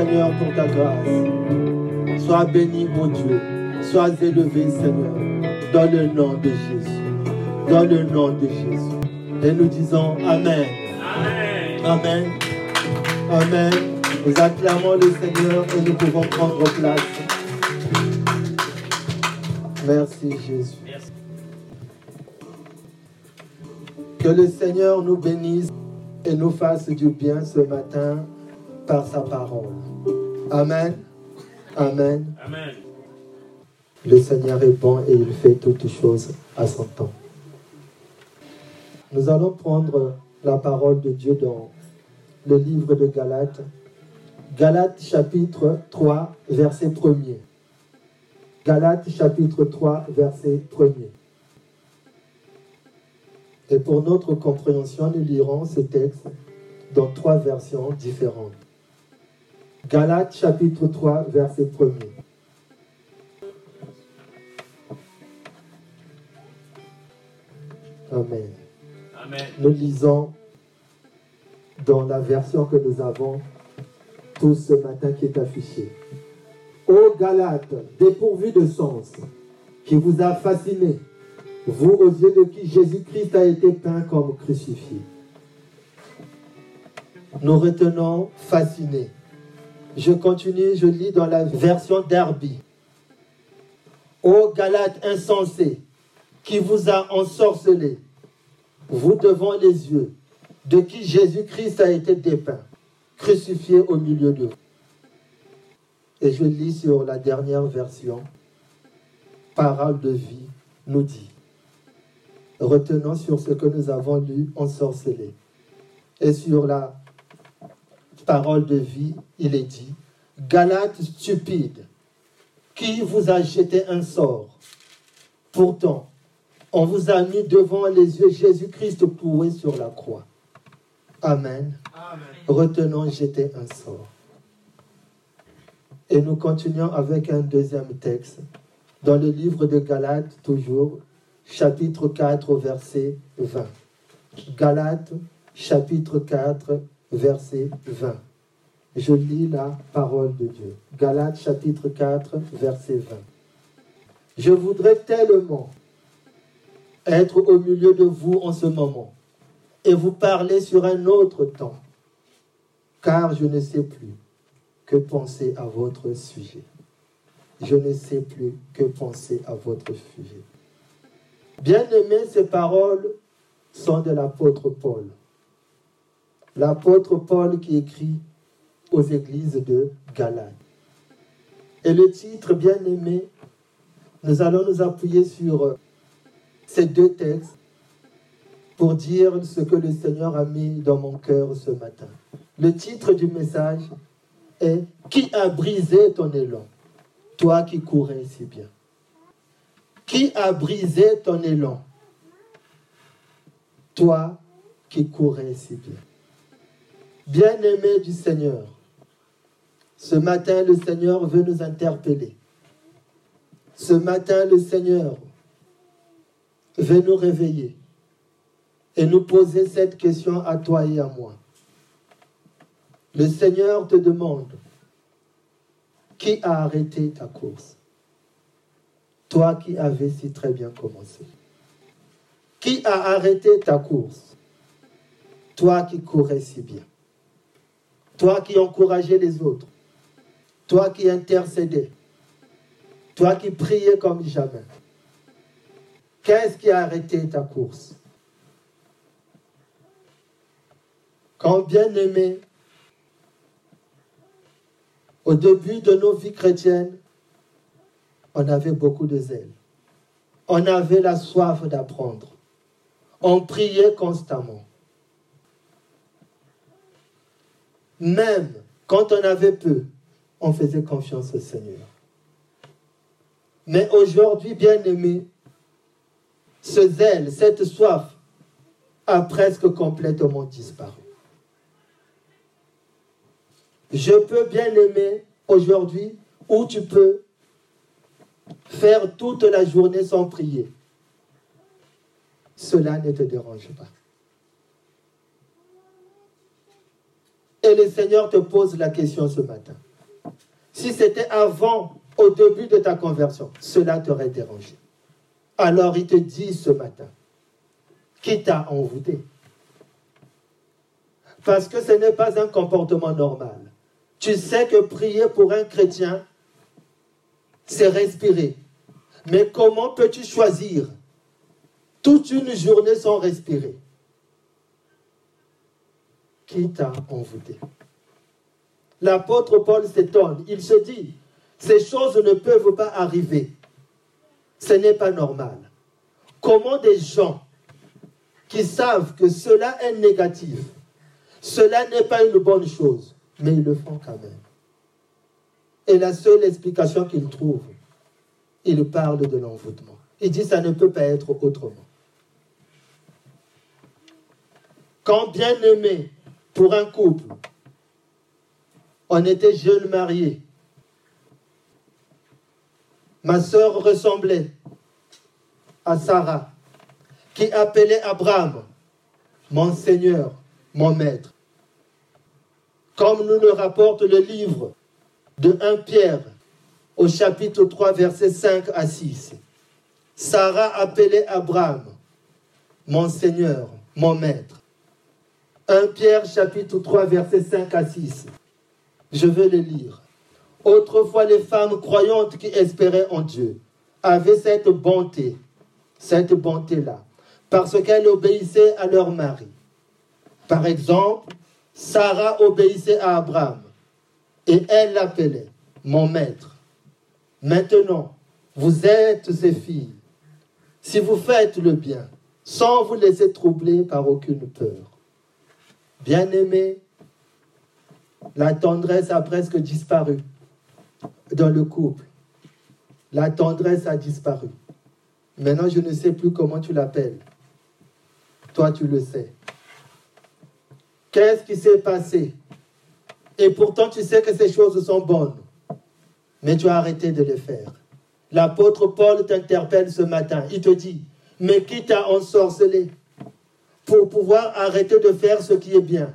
Seigneur, pour ta grâce. Sois béni, mon Dieu. Sois élevé, Seigneur, dans le nom de Jésus. Dans le nom de Jésus. Et nous disons Amen. Amen. Amen. Amen. Nous acclamons le Seigneur et nous pouvons prendre place. Merci Jésus. Que le Seigneur nous bénisse et nous fasse du bien ce matin par sa parole. Amen. Amen. Amen. Le Seigneur est bon et il fait toutes choses à son temps. Nous allons prendre la parole de Dieu dans le livre de Galates. Galates chapitre 3, verset 1er. Galates chapitre 3, verset 1er. Et pour notre compréhension, nous lirons ce texte dans trois versions différentes. Galates chapitre 3, verset 1er. Amen. Amen. Nous lisons dans la version que nous avons tous ce matin qui est affichée. Ô Galates, dépourvu de sens, qui vous a fasciné, vous aux yeux de qui Jésus-Christ a été peint comme crucifié. Nous retenons fasciné. Je continue, je lis dans la version d'Arby. Ô Galates insensé, qui vous a ensorcelé, vous devant les yeux, de qui Jésus-Christ a été dépeint, crucifié au milieu d'eux. Et je lis sur la dernière version, Parole de vie nous dit, retenons sur ce que nous avons lu ensorcelé. Et sur la parole de vie, il est dit, Galates stupide, qui vous a jeté un sort Pourtant, on vous a mis devant les yeux Jésus-Christ pourri sur la croix. Amen. Retenons jeter un sort. Et nous continuons avec un deuxième texte dans le livre de Galates, toujours, chapitre 4, verset 20. Galates, chapitre 4, verset 20. Je lis la parole de Dieu. Galates, chapitre 4, verset 20. Je voudrais tellement être au milieu de vous en ce moment et vous parler sur un autre temps, car je ne sais plus que penser à votre sujet. Je ne sais plus que penser à votre sujet. Bien aimé, ces paroles sont de l'apôtre Paul. L'apôtre Paul qui écrit aux églises de Galate. Et le titre, bien aimé, nous allons nous appuyer sur ces deux textes pour dire ce que le Seigneur a mis dans mon cœur ce matin. Le titre du message est Qui a brisé ton élan Toi qui courais si bien? Qui a brisé ton élan Toi qui courais si bien? Bien-aimé du Seigneur, ce matin le Seigneur veut nous interpeller. Ce matin le Seigneur veut nous réveiller et nous poser cette question à toi et à moi. Le Seigneur te demande, qui a arrêté ta course? Toi qui avais si très bien commencé. Qui a arrêté ta course? Toi qui courais si bien. Toi qui encourageais les autres. Toi qui intercédais. Toi qui priais comme jamais. Qu'est-ce qui a arrêté ta course? Quand bien aimé, au début de nos vies chrétiennes, on avait beaucoup de zèle. On avait la soif d'apprendre. On priait constamment. Même quand on avait peu, on faisait confiance au Seigneur. Mais aujourd'hui, bien aimé, ce zèle, cette soif a presque complètement disparu. Je peux bien aimer aujourd'hui où tu peux faire toute la journée sans prier. Cela ne te dérange pas. Et le Seigneur te pose la question ce matin. si c'était avant, au début de ta conversion, cela t'aurait dérangé. Alors il te dit ce matin, qui t'a envoûté? Parce que ce n'est pas un comportement normal. Tu sais que prier pour un chrétien, c'est respirer. Mais comment peux-tu choisir? Toute une journée sans respirer Qui t'a envoûté? L'apôtre Paul s'étonne. Il se dit, ces choses ne peuvent pas arriver. Ce n'est pas normal. Comment des gens qui savent que cela est négatif, cela n'est pas une bonne chose, mais ils le font quand même. Et la seule explication qu'il trouve, il parle de l'envoûtement. Il dit ça ne peut pas être autrement. Quand bien aimé pour un couple, on était jeunes mariés. Ma sœur ressemblait à Sarah, qui appelait Abraham, mon Seigneur, mon Maître. Comme nous le rapporte le livre de 1 Pierre au chapitre 3, versets 5 à 6. Sarah appelait Abraham, mon Seigneur, mon Maître. 1 Pierre chapitre 3, versets 5 à 6. Je vais le lire. Autrefois, les femmes croyantes qui espéraient en Dieu avaient cette bonté, cette bonté-là, parce qu'elles obéissaient à leur mari. Par exemple, Sarah obéissait à Abraham et elle l'appelait mon maître. Maintenant, vous êtes ses filles. Si vous faites le bien, sans vous laisser troubler par aucune peur. Bien-aimés, la tendresse a presque disparu dans le couple. La tendresse a disparu. Maintenant, je ne sais plus comment tu l'appelles. Toi, tu le sais. Qu'est-ce qui s'est passé? Et pourtant, tu sais que ces choses sont bonnes. Mais tu as arrêté de les faire. L'apôtre Paul t'interpelle ce matin. Il te dit, mais qui t'a ensorcelé? Pour pouvoir arrêter de faire ce qui est bien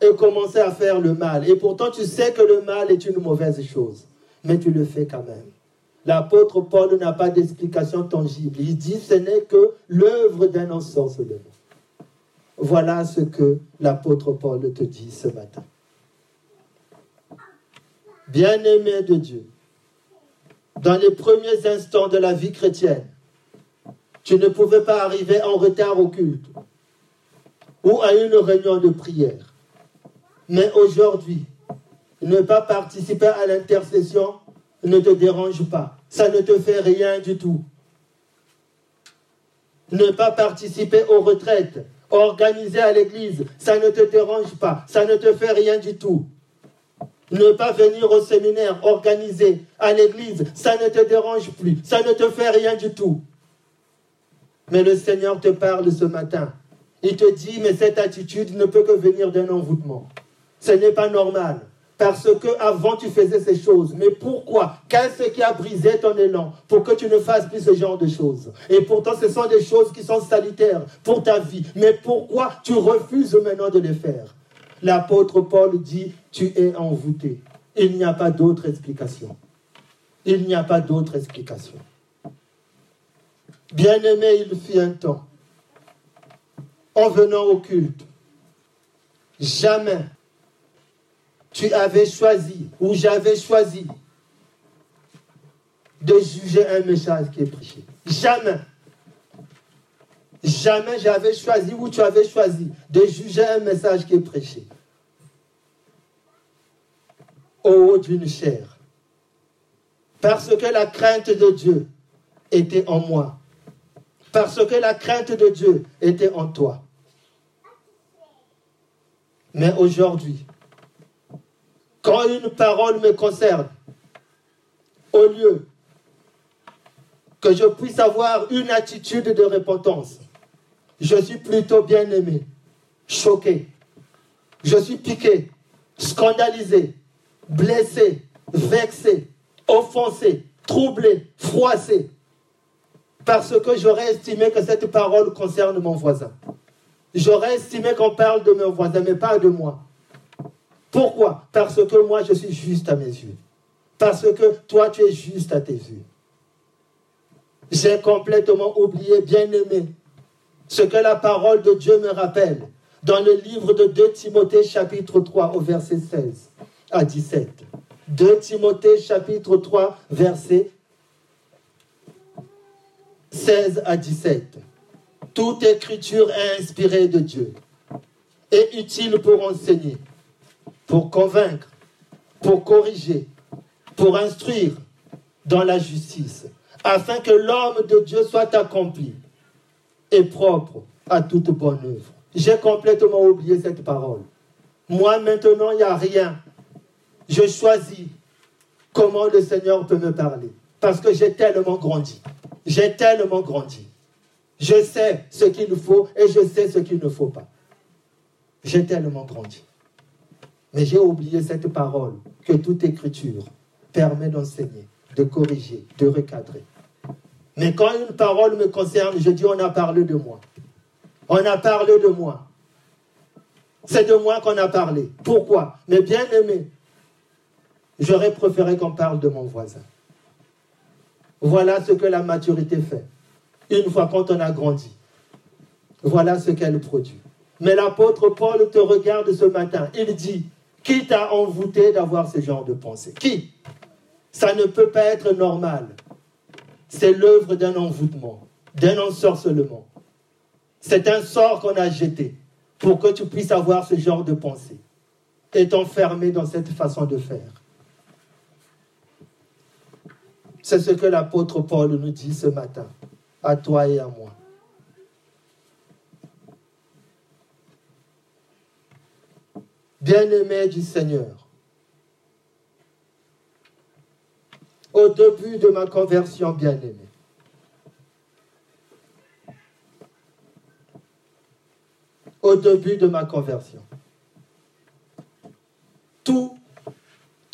et commencer à faire le mal. Et pourtant, tu sais que le mal est une mauvaise chose, mais tu le fais quand même. L'apôtre Paul n'a pas d'explication tangible. Il dit ce n'est que l'œuvre d'un ensorcellement. Voilà ce que l'apôtre Paul te dit ce matin. Bien-aimé de Dieu, dans les premiers instants de la vie chrétienne, tu ne pouvais pas arriver en retard au culte ou à une réunion de prière. Mais aujourd'hui, ne pas participer à l'intercession ne te dérange pas. Ça ne te fait rien du tout. Ne pas participer aux retraites organisées à l'église, ça ne te dérange pas. Ça ne te fait rien du tout. Ne pas venir au séminaire organisé à l'église, ça ne te dérange plus. Ça ne te fait rien du tout. Mais le Seigneur te parle ce matin. Il te dit, mais cette attitude ne peut que venir d'un envoûtement. Ce n'est pas normal. Parce que avant tu faisais ces choses. Mais pourquoi? Qu'est-ce qui a brisé ton élan pour que tu ne fasses plus ce genre de choses? Et pourtant, ce sont des choses qui sont salutaires pour ta vie. Mais pourquoi tu refuses maintenant de les faire? L'apôtre Paul dit, tu es envoûté. Il n'y a pas d'autre explication. Il n'y a pas d'autre explication. Bien-aimé, il fit un temps, en venant au culte, jamais tu avais choisi ou j'avais choisi de juger un message qui est prêché. Jamais. Jamais j'avais choisi ou tu avais choisi de juger un message qui est prêché. Au haut d'une chair. Parce que la crainte de Dieu était en moi. Parce que la crainte de Dieu était en toi. Mais aujourd'hui, quand une parole me concerne, au lieu que je puisse avoir une attitude de repentance, je suis plutôt bien aimé, choqué, je suis piqué, scandalisé, blessé, vexé, offensé, troublé, froissé, parce que j'aurais estimé que cette parole concerne mon voisin. J'aurais estimé qu'on parle de mon voisin, mais pas de moi. Pourquoi? Parce que moi, je suis juste à mes yeux. Parce que toi, tu es juste à tes yeux. J'ai complètement oublié, bien aimé, ce que la parole de Dieu me rappelle dans le livre de 2 Timothée chapitre 3 au verset 16 à 17. 2 Timothée chapitre 3 verset 16 à 17. Toute écriture est inspirée de Dieu et utile pour enseigner, pour convaincre, pour corriger, pour instruire dans la justice, afin que l'homme de Dieu soit accompli et propre à toute bonne œuvre. J'ai complètement oublié cette parole. Moi, maintenant, il n'y a rien. Je choisis comment le Seigneur peut me parler. Parce que j'ai tellement grandi. J'ai tellement grandi. Je sais ce qu'il faut et je sais ce qu'il ne faut pas. J'ai tellement grandi. Mais j'ai oublié cette parole que toute écriture permet d'enseigner, de corriger, de recadrer. Mais quand une parole me concerne, je dis on a parlé de moi. On a parlé de moi. C'est de moi qu'on a parlé. Pourquoi? Mais bien aimé, j'aurais préféré qu'on parle de mon voisin. Voilà ce que la maturité fait. Une fois quand on a grandi. Voilà ce qu'elle produit. Mais l'apôtre Paul te regarde ce matin. Il dit, qui t'a envoûté d'avoir ce genre de pensée? Qui? Ça ne peut pas être normal. C'est l'œuvre d'un envoûtement, d'un ensorcellement. C'est un sort qu'on a jeté pour que tu puisses avoir ce genre de pensée et t'enfermer dans cette façon de faire. C'est ce que l'apôtre Paul nous dit ce matin, à toi et à moi. Bien-aimé du Seigneur, au début de ma conversion, bien-aimé, au début de ma conversion. Toute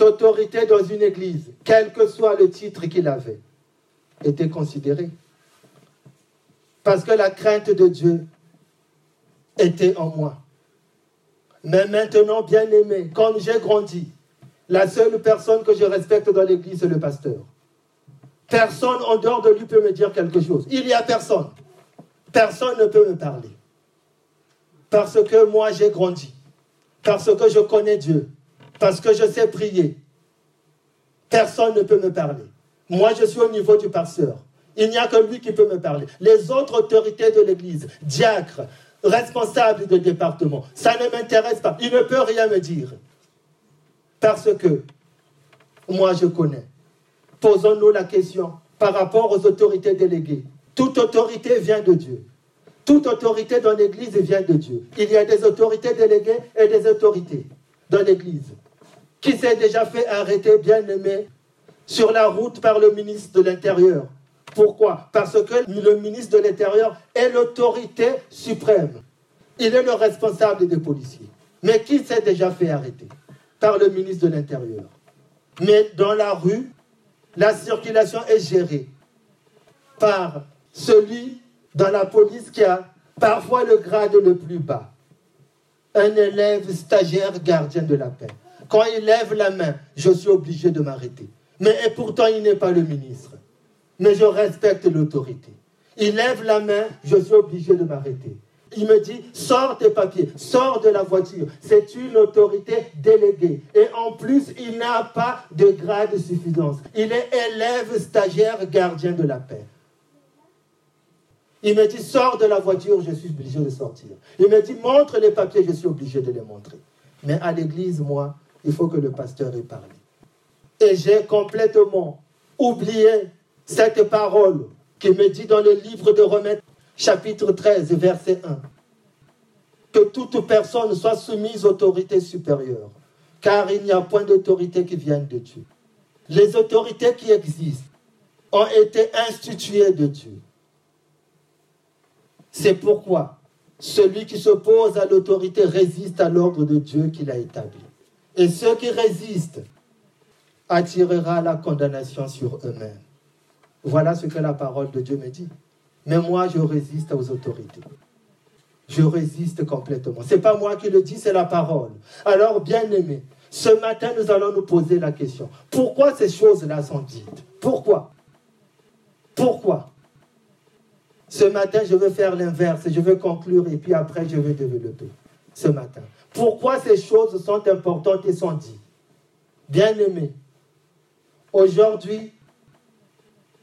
autorité dans une église, quel que soit le titre qu'il avait, était considérée. Parce que la crainte de Dieu était en moi. Mais maintenant, bien aimé, comme j'ai grandi, la seule personne que je respecte dans l'église, c'est le pasteur. Personne en dehors de lui peut me dire quelque chose. Il n'y a personne. Personne ne peut me parler. Parce que moi j'ai grandi. Parce que je connais Dieu. Parce que je sais prier. Personne ne peut me parler. Moi je suis au niveau du pasteur. Il n'y a que lui qui peut me parler. Les autres autorités de l'Église, diacres, responsables de département, ça ne m'intéresse pas. Il ne peut rien me dire. Parce que moi je connais. Posons-nous la question par rapport aux autorités déléguées. Toute autorité vient de Dieu. Toute autorité dans l'Église vient de Dieu. Il y a des autorités déléguées et des autorités dans l'Église. Qui s'est déjà fait arrêter, bien aimé, sur la route par le ministre de l'Intérieur? Pourquoi? Parce que le ministre de l'Intérieur est l'autorité suprême. Il est le responsable des policiers. Mais qui s'est déjà fait arrêter? Par le ministre de l'Intérieur. Mais dans la rue, la circulation est gérée par celui dans la police qui a parfois le grade le plus bas. Un élève stagiaire gardien de la paix. Quand il lève la main, je suis obligé de m'arrêter. Mais et pourtant, il n'est pas le ministre. Mais je respecte l'autorité. Il lève la main, je suis obligé de m'arrêter. Il me dit, sors tes papiers, sors de la voiture. C'est une autorité déléguée. Et en plus, il n'a pas de grade de suffisance. Il est élève stagiaire gardien de la paix. Il me dit, sors de la voiture, je suis obligé de sortir. Il me dit, montre les papiers, je suis obligé de les montrer. Mais à l'église, moi, il faut que le pasteur ait parlé. Et j'ai complètement oublié cette parole qui me dit dans le livre de Romains, chapitre 13, verset 1, que toute personne soit soumise aux autorités supérieures, car il n'y a point d'autorité qui vienne de Dieu. Les autorités qui existent ont été instituées de Dieu. C'est pourquoi celui qui s'oppose à l'autorité résiste à l'ordre de Dieu qu'il a établi. Et ceux qui résistent attirera la condamnation sur eux-mêmes. Voilà ce que la parole de Dieu me dit. Mais moi, je résiste aux autorités. Je résiste complètement. Ce n'est pas moi qui le dis, c'est la parole. Alors, bien aimé, Ce matin, nous allons nous poser la question. Pourquoi ces choses-là sont dites? Pourquoi? Pourquoi? Ce matin, je veux faire l'inverse. Je veux conclure et puis après, je vais développer. Ce matin. Pourquoi ces choses sont importantes et sont dites? Bien-aimés, aujourd'hui,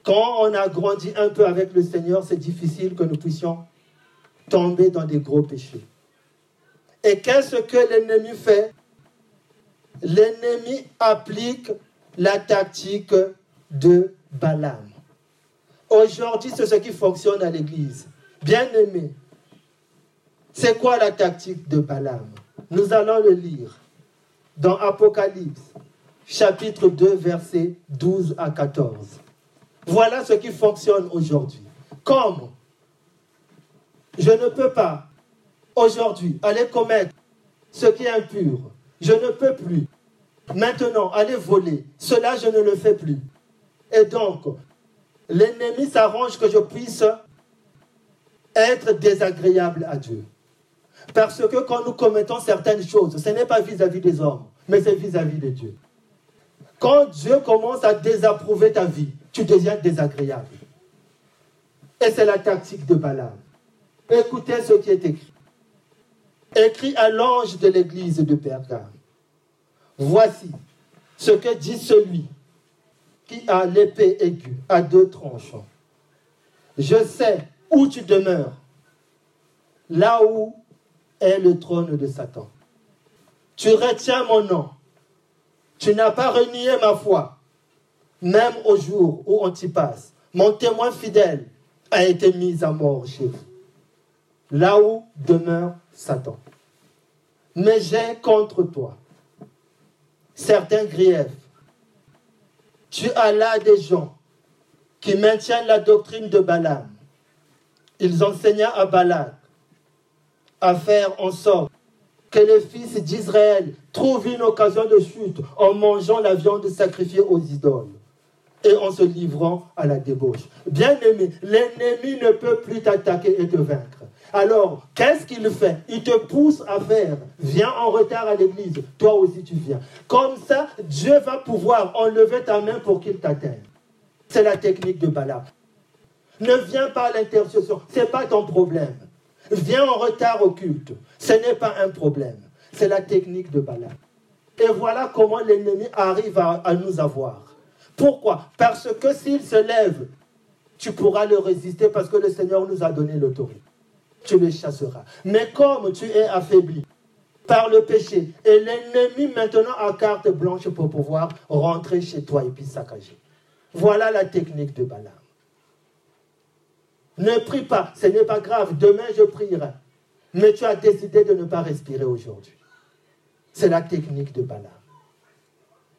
quand on a grandi un peu avec le Seigneur, c'est difficile que nous puissions tomber dans des gros péchés. Et qu'est-ce que l'ennemi fait? L'ennemi applique la tactique de Balaam. Aujourd'hui, c'est ce qui fonctionne à l'église. Bien aimé, c'est quoi la tactique de Balaam? Nous allons le lire dans Apocalypse, chapitre 2, versets 12 à 14. Voilà ce qui fonctionne aujourd'hui. Comme je ne peux pas aujourd'hui aller commettre ce qui est impur, je ne peux plus maintenant aller voler, cela je ne le fais plus. Et donc, l'ennemi s'arrange que je puisse être désagréable à Dieu. Parce que quand nous commettons certaines choses, ce n'est pas vis-à-vis des hommes, mais c'est vis-à-vis de Dieu. Quand Dieu commence à désapprouver ta vie, tu deviens désagréable. Et c'est la tactique de Balaam. Écoutez ce qui est écrit. Écrit à l'ange de l'église de Pergame. Voici ce que dit celui qui a l'épée aiguë à deux tranchants. Je sais où tu demeures, là où est le trône de Satan. Tu retiens mon nom. Tu n'as pas renié ma foi même au jour où on t'y passe, mon témoin fidèle a été mis à mort chez vous, là où demeure Satan. Mais j'ai contre toi certains griefs. Tu as là des gens qui maintiennent la doctrine de Balaam. Ils enseignaient à Balak à faire en sorte que les fils d'Israël trouvent une occasion de chute en mangeant la viande sacrifiée aux idoles et en se livrant à la débauche. Bien aimé, l'ennemi ne peut plus t'attaquer et te vaincre. Alors, qu'est-ce qu'il fait? Il te pousse à faire. Viens en retard à l'église. Toi aussi, tu viens. Comme ça, Dieu va pouvoir enlever ta main pour qu'il t'atteigne. C'est la technique de Balaam. Ne viens pas à l'intercession. Ce n'est pas ton problème. Viens en retard au culte. Ce n'est pas un problème. C'est la technique de Balaam. Et voilà comment l'ennemi arrive à nous avoir. Pourquoi? Parce que s'il se lève, tu pourras le résister parce que le Seigneur nous a donné l'autorité. Tu le chasseras. Mais comme tu es affaibli par le péché et l'ennemi maintenant a carte blanche pour pouvoir rentrer chez toi et puis saccager. Voilà la technique de Balaam. Ne prie pas, ce n'est pas grave, demain je prierai. Mais tu as décidé de ne pas respirer aujourd'hui. C'est la technique de Balaam.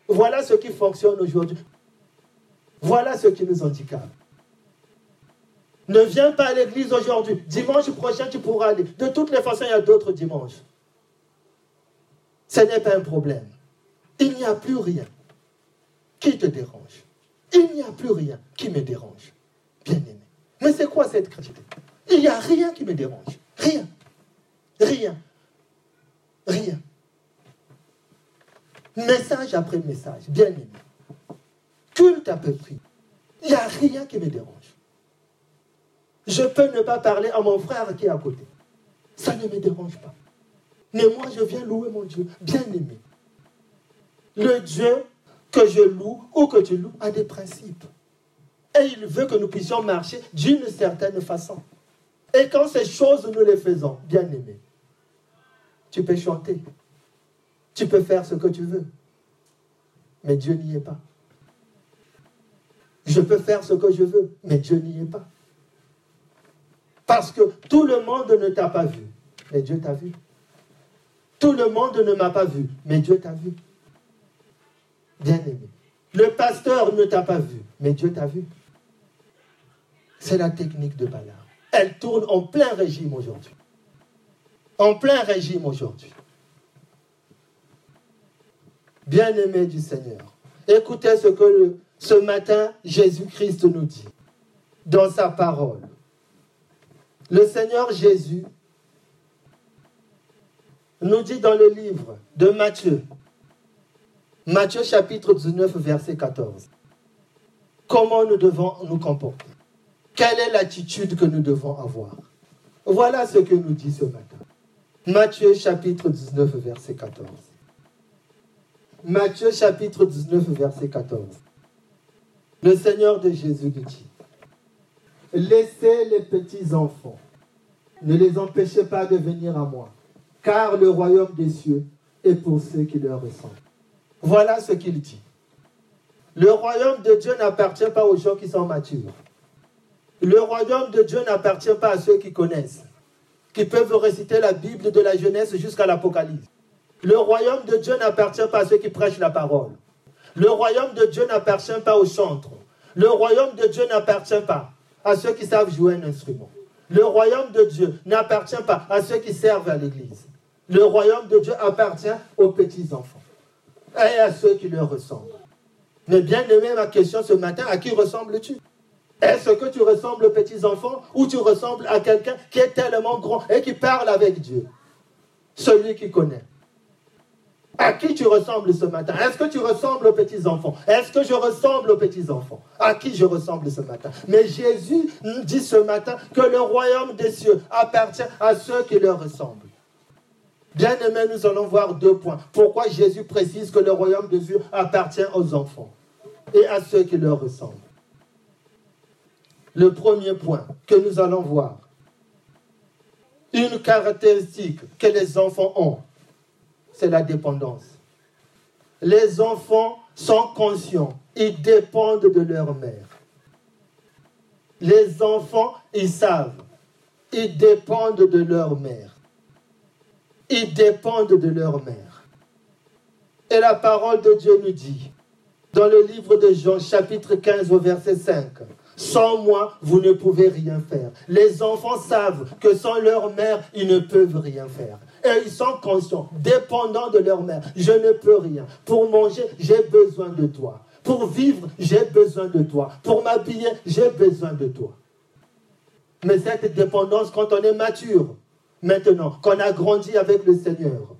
Voilà ce qui fonctionne aujourd'hui. Voilà ce qui nous handicape. Ne viens pas à l'église aujourd'hui. Dimanche prochain, tu pourras aller. De toutes les façons, il y a d'autres dimanches. Ce n'est pas un problème. Il n'y a plus rien qui te dérange. Il n'y a plus rien qui me dérange. Bien aimé. Mais c'est quoi cette chrétienté Il n'y a rien qui me dérange. Rien. Rien. Rien. Message après message. Bien culte à peu près. Il n'y a rien qui me dérange. Je peux ne pas parler à mon frère qui est à côté. Ça ne me dérange pas. Mais moi, je viens louer mon Dieu, bien aimé. Le Dieu que je loue ou que tu loues a des principes. Et il veut que nous puissions marcher d'une certaine façon. Et quand ces choses, nous les faisons, bien aimé, tu peux chanter. Tu peux faire ce que tu veux. Mais Dieu n'y est pas. Je peux faire ce que je veux, mais Dieu n'y est pas. Parce que tout le monde ne t'a pas vu, mais Dieu t'a vu. Tout le monde ne m'a pas vu, mais Dieu t'a vu. Bien aimé. Le pasteur ne t'a pas vu, mais Dieu t'a vu. C'est la technique de Balaam. Elle tourne en plein régime aujourd'hui. En plein régime aujourd'hui. Bien-aimé du Seigneur, écoutez ce que le ce matin, Jésus-Christ nous dit dans sa parole. Le Seigneur Jésus nous dit dans le livre de Matthieu, Matthieu chapitre 19, verset 14. Comment nous devons nous comporter Quelle est l'attitude que nous devons avoir Voilà ce que nous dit ce matin. Matthieu chapitre 19, verset 14. Matthieu chapitre 19, verset 14. Le Seigneur de Jésus dit, Laissez les petits enfants, ne les empêchez pas de venir à moi, car le royaume des cieux est pour ceux qui leur ressemblent. Voilà ce qu'il dit. Le royaume de Dieu n'appartient pas aux gens qui sont matures. Le royaume de Dieu n'appartient pas à ceux qui connaissent, qui peuvent réciter la Bible de la jeunesse jusqu'à l'Apocalypse. Le royaume de Dieu n'appartient pas à ceux qui prêchent la parole. Le royaume de Dieu n'appartient pas aux chantres. Le royaume de Dieu n'appartient pas à ceux qui savent jouer un instrument. Le royaume de Dieu n'appartient pas à ceux qui servent à l'église. Le royaume de Dieu appartient aux petits-enfants et à ceux qui leur ressemblent. Mais bien aimé, ma question ce matin, à qui ressembles-tu? Est-ce que tu ressembles aux petits-enfants ou tu ressembles à quelqu'un qui est tellement grand et qui parle avec Dieu? Celui qui connaît. À qui tu ressembles ce matin? Est-ce que tu ressembles aux petits-enfants? Est-ce que je ressemble aux petits-enfants? À qui je ressemble ce matin? Mais Jésus dit ce matin que le royaume des cieux appartient à ceux qui leur ressemblent. Bien aimé, nous allons voir deux points. Pourquoi Jésus précise que le royaume des cieux appartient aux enfants et à ceux qui leur ressemblent? Le premier point que nous allons voir, une caractéristique que les enfants ont, c'est la dépendance. Les enfants sont conscients, ils dépendent de leur mère. Les enfants, ils savent, ils dépendent de leur mère. Ils dépendent de leur mère. Et la parole de Dieu nous dit, dans le livre de Jean, chapitre 15, au verset 5, sans moi, vous ne pouvez rien faire. Les enfants savent que sans leur mère, ils ne peuvent rien faire. Et ils sont conscients, dépendants de leur mère. Je ne peux rien. Pour manger, j'ai besoin de toi. Pour vivre, j'ai besoin de toi. Pour m'habiller, j'ai besoin de toi. Mais cette dépendance, quand on est mature, maintenant, qu'on a grandi avec le Seigneur,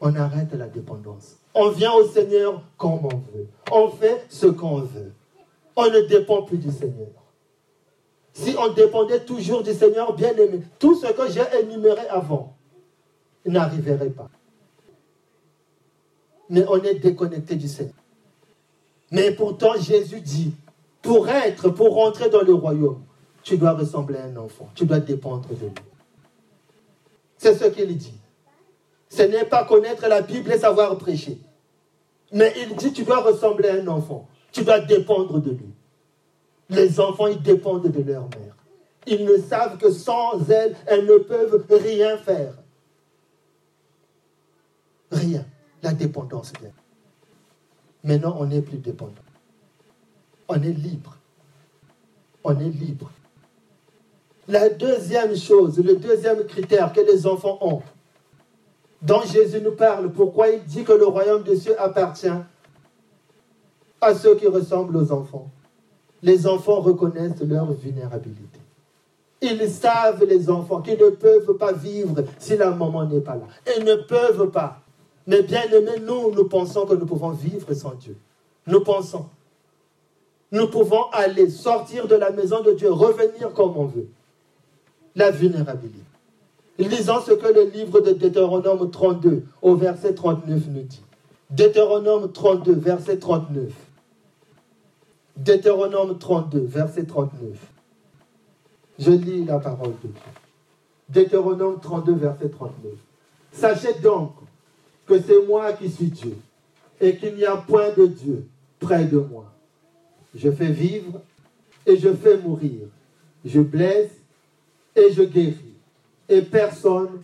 on arrête la dépendance. On vient au Seigneur comme on veut. On fait ce qu'on veut. On ne dépend plus du Seigneur. Si on dépendait toujours du Seigneur bien-aimé, tout ce que j'ai énuméré avant n'arriverait pas. Mais on est déconnecté du Seigneur. Mais pourtant, Jésus dit, pour être, pour rentrer dans le royaume, tu dois ressembler à un enfant. Tu dois dépendre de lui. C'est ce qu'il dit. Ce n'est pas connaître la Bible et savoir prêcher. Mais il dit, tu dois ressembler à un enfant. Tu dois dépendre de lui. Les enfants, ils dépendent de leur mère. Ils ne savent que sans elle, elles ne peuvent rien faire. Rien. La dépendance vient. Maintenant, on n'est plus dépendant. On est libre. On est libre. La deuxième chose, le deuxième critère que les enfants ont, dont Jésus nous parle, pourquoi il dit que le royaume des cieux appartient à ceux qui ressemblent aux enfants. Les enfants reconnaissent leur vulnérabilité. Ils savent, les enfants, qu'ils ne peuvent pas vivre si la maman n'est pas là. Ils ne peuvent pas. Mais bien aimés, nous, nous pensons que nous pouvons vivre sans Dieu. Nous pensons. Nous pouvons aller sortir de la maison de Dieu, revenir comme on veut. La vulnérabilité. Lisons ce que le livre de Deutéronome 32 au verset 39 nous dit. Deutéronome 32, verset 39. Deutéronome 32, verset 39. Je lis la parole de Dieu. Deutéronome 32, verset 39. Sachez donc que c'est moi qui suis Dieu et qu'il n'y a point de Dieu près de moi. Je fais vivre et je fais mourir. Je blesse et je guéris. Et personne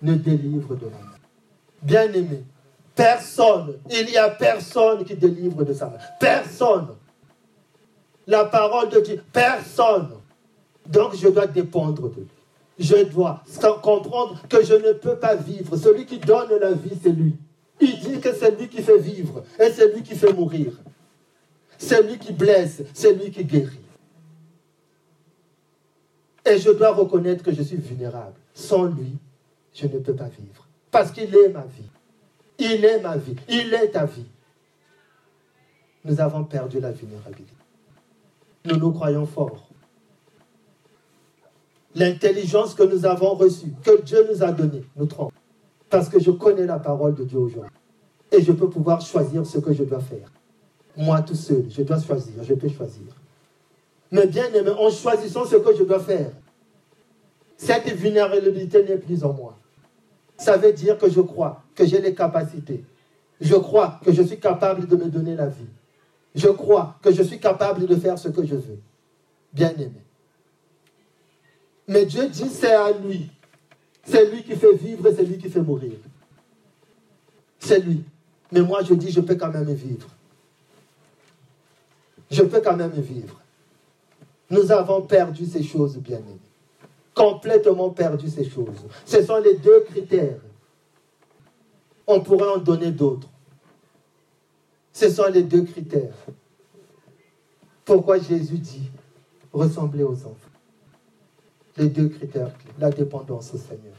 ne délivre de moi. Bien-aimé, Personne. Il n'y a personne qui délivre de sa main. Personne. La parole de Dieu, personne. Donc je dois dépendre de lui. Je dois comprendre que je ne peux pas vivre. Celui qui donne la vie, c'est lui. Il dit que c'est lui qui fait vivre et c'est lui qui fait mourir. C'est lui qui blesse, c'est lui qui guérit. Et je dois reconnaître que je suis vulnérable. Sans lui, je ne peux pas vivre. Parce qu'il est ma vie. Il est ma vie. Il est ta vie. Nous avons perdu la vulnérabilité. Nous nous croyons forts. L'intelligence que nous avons reçue, que Dieu nous a donnée, nous trompe. Parce que je connais la parole de Dieu aujourd'hui. Et je peux pouvoir choisir ce que je dois faire. Moi tout seul, je dois choisir, je peux choisir. Mais bien aimé, en choisissant ce que je dois faire, cette vulnérabilité n'est plus en moi. Ça veut dire que je crois que j'ai les capacités. Je crois que je suis capable de me donner la vie. Je crois que je suis capable de faire ce que je veux. Bien aimé. Mais Dieu dit c'est à lui. C'est lui qui fait vivre et c'est lui qui fait mourir. C'est lui. Mais moi je dis je peux quand même vivre. Je peux quand même vivre. Nous avons perdu ces choses, bien aimées complètement perdu ces choses. Ce sont les deux critères. On pourrait en donner d'autres. Ce sont les deux critères. Pourquoi Jésus dit ressembler aux enfants? Les deux critères, la dépendance au Seigneur.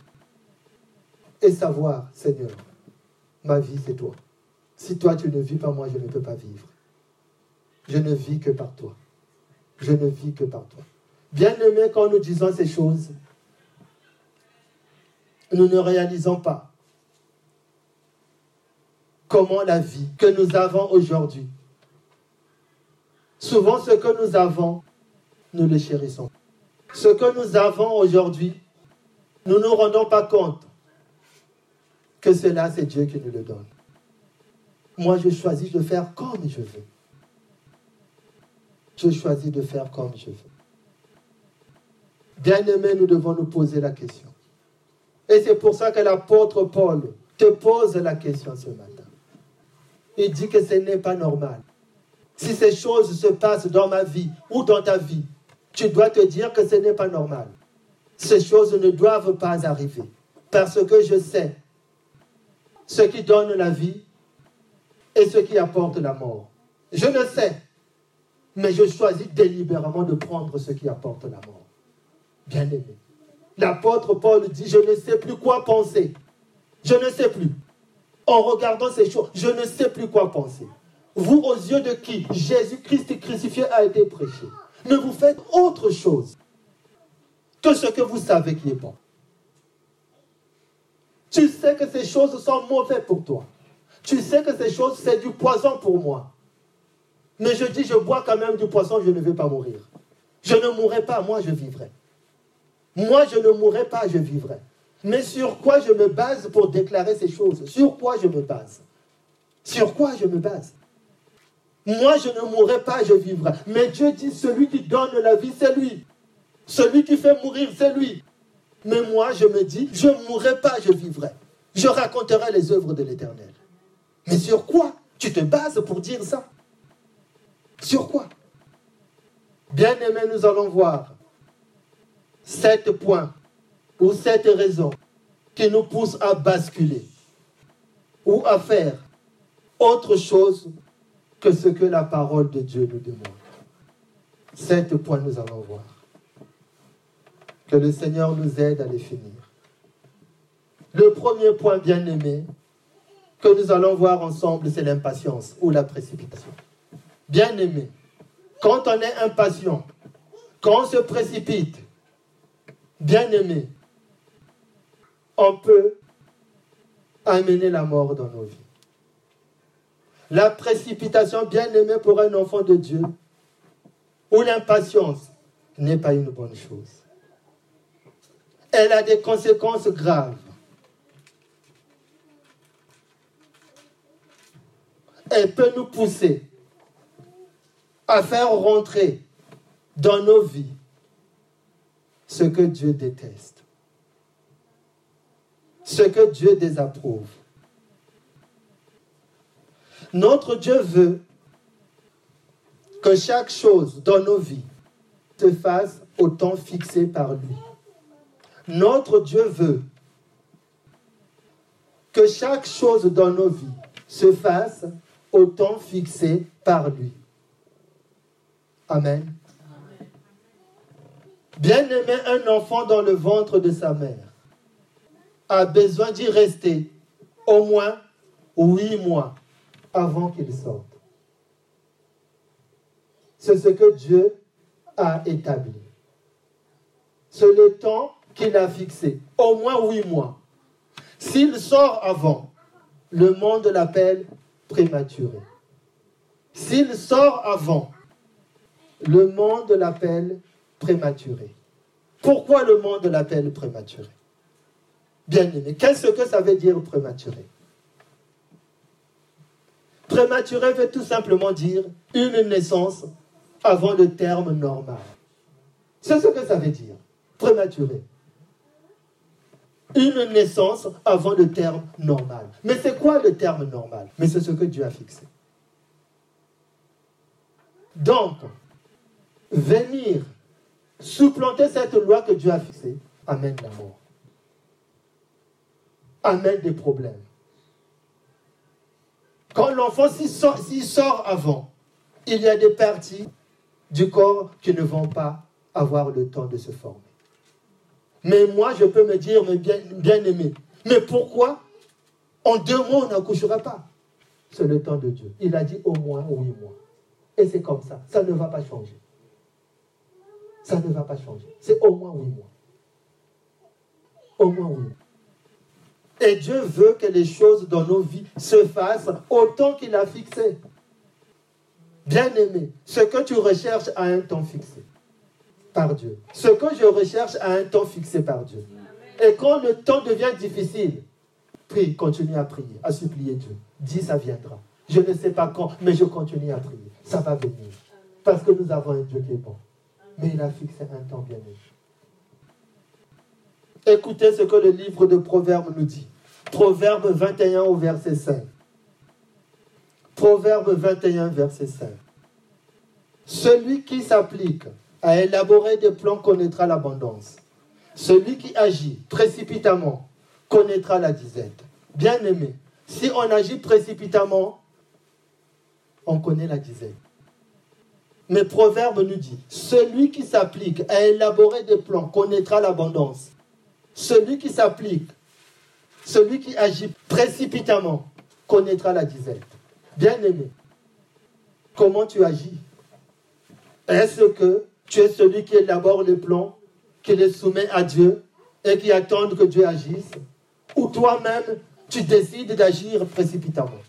Et savoir, Seigneur, ma vie c'est toi. Si toi tu ne vis pas, moi je ne peux pas vivre. Je ne vis que par toi. Je ne vis que par toi. Bien-aimés, quand nous disons ces choses, nous ne réalisons pas comment la vie que nous avons aujourd'hui, souvent ce que nous avons, nous le chérissons. Ce que nous avons aujourd'hui, nous ne nous rendons pas compte que cela, c'est Dieu qui nous le donne. Moi, je choisis de faire comme je veux. Je choisis de faire comme je veux. Bien-aimés, nous devons nous poser la question. Et c'est pour ça que l'apôtre Paul te pose la question ce matin. Il dit que ce n'est pas normal. Si ces choses se passent dans ma vie ou dans ta vie, tu dois te dire que ce n'est pas normal. Ces choses ne doivent pas arriver. Parce que je sais ce qui donne la vie et ce qui apporte la mort. Je le sais, mais je choisis délibérément de prendre ce qui apporte la mort bien-aimé. L'apôtre Paul dit, je ne sais plus quoi penser. Je ne sais plus. En regardant ces choses, je ne sais plus quoi penser. Vous, aux yeux de qui? Jésus-Christ crucifié a été prêché. Mais vous faites autre chose que ce que vous savez qui est bon. Tu sais que ces choses sont mauvaises pour toi. Tu sais que ces choses, c'est du poison pour moi. Mais je dis, je bois quand même du poison, je ne vais pas mourir. Je ne mourrai pas, moi je vivrai. Moi, je ne mourrai pas, je vivrai. Mais sur quoi je me base pour déclarer ces choses? Sur quoi je me base? Sur quoi je me base? Moi, je ne mourrai pas, je vivrai. Mais Dieu dit, celui qui donne la vie, c'est lui. Celui qui fait mourir, c'est lui. Mais moi, je me dis, je ne mourrai pas, je vivrai. Je raconterai les œuvres de l'Éternel. Mais sur quoi tu te bases pour dire ça? Sur quoi? Bien aimé, nous allons voir sept points ou sept raisons qui nous poussent à basculer ou à faire autre chose que ce que la parole de Dieu nous demande. Sept points nous allons voir. Que le Seigneur nous aide à les finir. Le premier point bien aimé que nous allons voir ensemble, c'est l'impatience ou la précipitation. Bien aimé, quand on est impatient, quand on se précipite, bien-aimés, on peut amener la mort dans nos vies. La précipitation, bien-aimée pour un enfant de Dieu, ou l'impatience, n'est pas une bonne chose. Elle a des conséquences graves. Elle peut nous pousser à faire rentrer dans nos vies ce que Dieu déteste, ce que Dieu désapprouve. Notre Dieu veut que chaque chose dans nos vies se fasse au temps fixé par lui. Notre Dieu veut que chaque chose dans nos vies se fasse au temps fixé par lui. Amen. Bien-aimé, un enfant dans le ventre de sa mère a besoin d'y rester au moins huit mois avant qu'il sorte. C'est ce que Dieu a établi. C'est le temps qu'il a fixé, au moins huit mois. S'il sort avant, le monde l'appelle prématuré. S'il sort avant, le monde l'appelle prématuré. Pourquoi le monde l'appelle prématuré? Bien aimé, qu'est-ce que ça veut dire prématuré? Prématuré veut tout simplement dire une naissance avant le terme normal. C'est ce que ça veut dire, prématuré. Une naissance avant le terme normal. Mais c'est quoi le terme normal? Mais c'est ce que Dieu a fixé. Donc, venir supplanter cette loi que Dieu a fixée amène la mort. Amène des problèmes. Quand l'enfant s'y sort, avant, il y a des parties du corps qui ne vont pas avoir le temps de se former. Mais moi, je peux me dire, bien, bien aimé, mais pourquoi en deux mois on n'accouchera pas? C'est le temps de Dieu. Il a dit au moins huit mois. Et c'est comme ça. Ça ne va pas changer. Ça ne va pas changer. C'est au moins huit mois. Au moins huit mois. Et Dieu veut que les choses dans nos vies se fassent autant qu'il a fixé. Bien-aimé, ce que tu recherches a un temps fixé par Dieu. Ce que je recherche a un temps fixé par Dieu. Et quand le temps devient difficile, prie, continue à prier, à supplier Dieu. Dis, ça viendra. Je ne sais pas quand, mais je continue à prier. Ça va venir. Parce que nous avons un Dieu qui est bon. Mais il a fixé un temps bien aimé. Écoutez ce que le livre de Proverbes nous dit. Proverbe 21 au verset 5. Proverbe 21, verset 5. Celui qui s'applique à élaborer des plans connaîtra l'abondance. Celui qui agit précipitamment connaîtra la disette. Bien aimé, si on agit précipitamment, on connaît la disette. Mais Proverbe nous dit, celui qui s'applique à élaborer des plans connaîtra l'abondance. Celui qui s'applique, celui qui agit précipitamment connaîtra la disette. Bien aimé, comment tu agis? Est-ce que tu es celui qui élabore les plans, qui les soumet à Dieu et qui attend que Dieu agisse? Ou toi-même, tu décides d'agir précipitamment?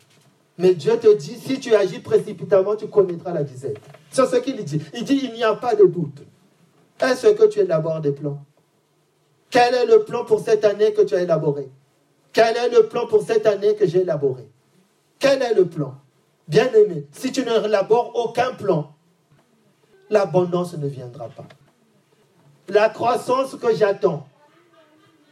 Mais Dieu te dit, si tu agis précipitamment, tu connaîtras la disette. C'est ce qu'il dit. Il dit, il n'y a pas de doute. Est-ce que tu élabores des plans? Quel est le plan pour cette année que tu as élaboré? Quel est le plan pour cette année que j'ai élaboré? Quel est le plan? Bien aimé, si tu ne élabores aucun plan, l'abondance ne viendra pas. La croissance que j'attends,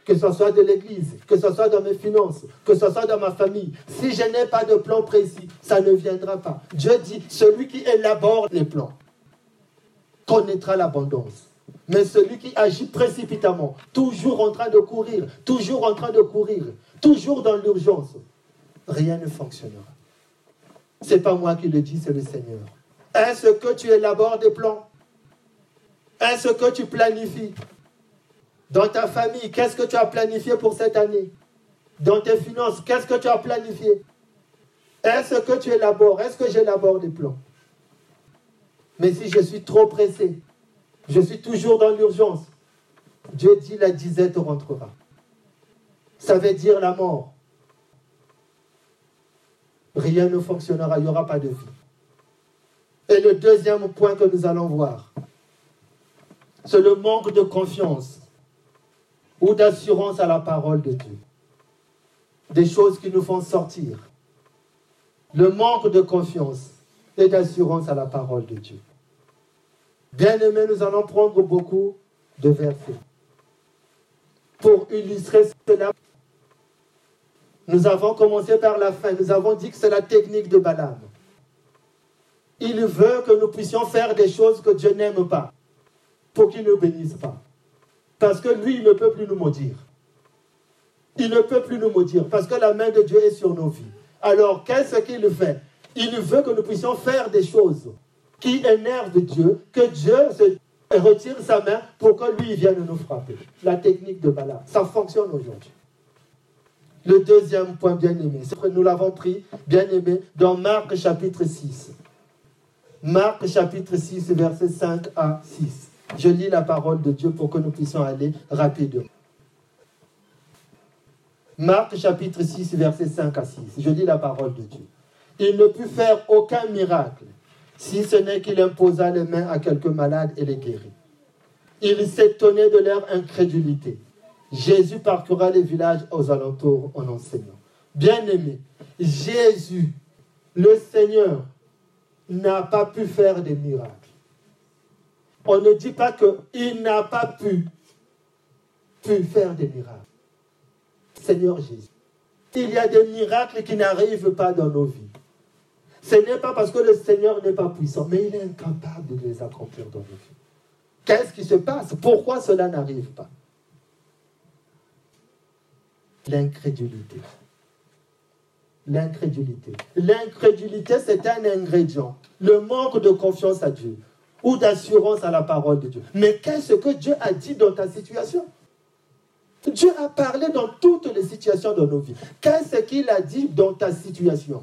que ce soit de l'Église, que ce soit dans mes finances, que ce soit dans ma famille. Si je n'ai pas de plan précis, ça ne viendra pas. Dieu dit, celui qui élabore les plans connaîtra l'abondance. Mais celui qui agit précipitamment, toujours en train de courir, toujours en train de courir, toujours dans l'urgence, rien ne fonctionnera. Ce n'est pas moi qui le dis, c'est le Seigneur. Est-ce que tu élabores des plans? Est-ce que tu planifies? Dans ta famille, qu'est-ce que tu as planifié pour cette année? Dans tes finances, qu'est-ce que tu as planifié? Est-ce que tu élabores? Est-ce que j'élabore des plans? Mais si je suis trop pressé, je suis toujours dans l'urgence, Dieu dit la disette rentrera. Ça veut dire la mort. Rien ne fonctionnera, il n'y aura pas de vie. Et le deuxième point que nous allons voir, c'est le manque de confiance ou d'assurance à la parole de Dieu. Des choses qui nous font sortir. Le manque de confiance et d'assurance à la parole de Dieu. Bien aimé, nous allons prendre beaucoup de versets. Pour illustrer cela, nous avons commencé par la fin. Nous avons dit que c'est la technique de Balaam. Il veut que nous puissions faire des choses que Dieu n'aime pas pour qu'il ne bénisse pas. Parce que lui, il ne peut plus nous maudire. Il ne peut plus nous maudire parce que la main de Dieu est sur nos vies. Alors, qu'est-ce qu'il fait? Il veut que nous puissions faire des choses qui énervent Dieu, que Dieu retire sa main pour que lui vienne nous frapper. La technique de Bala, ça fonctionne aujourd'hui. Le deuxième point bien aimé, nous l'avons pris, bien aimé, dans Marc chapitre 6. Marc chapitre 6, versets 5 à 6. Je lis la parole de Dieu pour que nous puissions aller rapidement. Marc chapitre 6, versets 5 à 6. Je lis la parole de Dieu. Il ne put faire aucun miracle, si ce n'est qu'il imposa les mains à quelques malades et les guérit. Il s'étonnait de leur incrédulité. Jésus parcourra les villages aux alentours en enseignant. Bien-aimé, Jésus, le Seigneur, n'a pas pu faire des miracles. On ne dit pas qu'il n'a pas pu, pu faire des miracles. Seigneur Jésus, il y a des miracles qui n'arrivent pas dans nos vies. Ce n'est pas parce que le Seigneur n'est pas puissant, mais il est incapable de les accomplir dans nos vies. Qu'est-ce qui se passe? Pourquoi cela n'arrive pas? L'incrédulité. L'incrédulité. L'incrédulité, c'est un ingrédient. Le manque de confiance à Dieu ou d'assurance à la parole de Dieu. Mais qu'est-ce que Dieu a dit dans ta situation? Dieu a parlé dans toutes les situations de nos vies. Qu'est-ce qu'il a dit dans ta situation?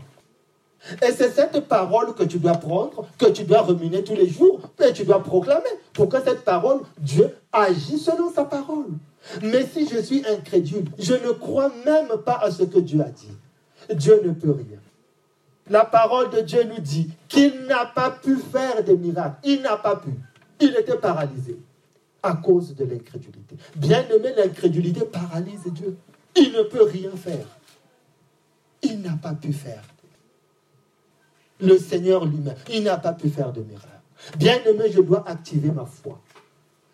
Et c'est cette parole que tu dois prendre, que tu dois ruminer tous les jours, et tu dois proclamer pour que cette parole, Dieu agisse selon sa parole. Mais si je suis incrédule, je ne crois même pas à ce que Dieu a dit. Dieu ne peut rien. La parole de Dieu nous dit qu'il n'a pas pu faire des miracles. Il n'a pas pu. Il était paralysé à cause de l'incrédulité. Bien aimé, l'incrédulité paralyse Dieu. Il ne peut rien faire. Il n'a pas pu faire. Le Seigneur lui-même, il n'a pas pu faire de miracle. Bien aimé, je dois activer ma foi.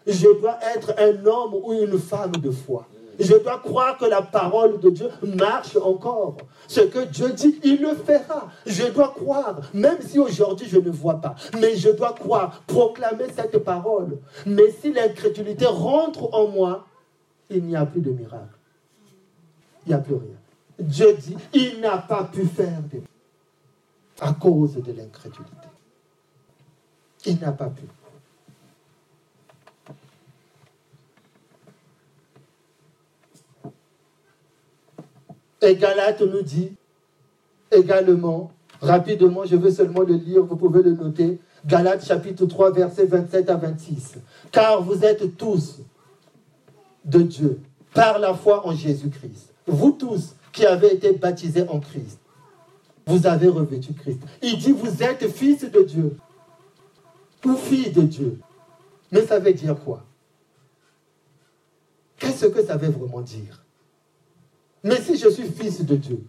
Je dois être un homme ou une femme de foi. Je dois croire que la parole de Dieu marche encore. Ce que Dieu dit, il le fera. Je dois croire, même si aujourd'hui je ne vois pas. Mais je dois croire, proclamer cette parole. Mais si l'incrédulité rentre en moi, il n'y a plus de miracle. Il n'y a plus rien. Dieu dit, il n'a pas pu faire de à cause de l'incrédulité. Il n'a pas pu. Et Galate nous dit également, rapidement, je veux seulement le lire, vous pouvez le noter, Galates chapitre 3, versets 27 à 26. Car vous êtes tous de Dieu par la foi en Jésus-Christ. Vous tous qui avez été baptisés en Christ, vous avez revêtu Christ. Il dit, vous êtes fils de Dieu ou fille de Dieu. Mais ça veut dire quoi? Qu'est-ce que ça veut vraiment dire? Mais si je suis fils de Dieu,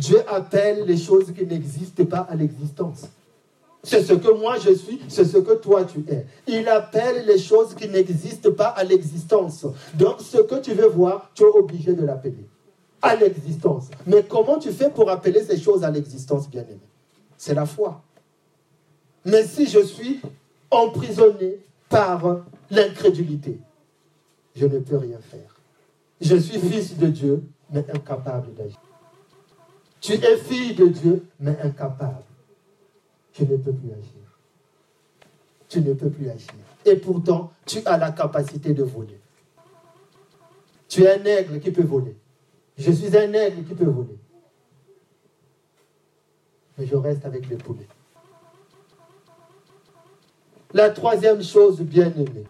Dieu appelle les choses qui n'existent pas à l'existence. C'est ce que moi je suis, c'est ce que toi tu es. Il appelle les choses qui n'existent pas à l'existence. Donc ce que tu veux voir, tu es obligé de l'appeler à l'existence. Mais comment tu fais pour appeler ces choses à l'existence, bien-aimé? C'est la foi. Mais si je suis emprisonné par l'incrédulité, je ne peux rien faire. Je suis fils de Dieu, mais incapable d'agir. Tu es fille de Dieu, mais incapable. Tu ne peux plus agir. Tu ne peux plus agir. Et pourtant, tu as la capacité de voler. Tu es un aigle qui peut voler. Je suis un aigle qui peut voler. Mais je reste avec les poulets. La troisième chose bien aimée,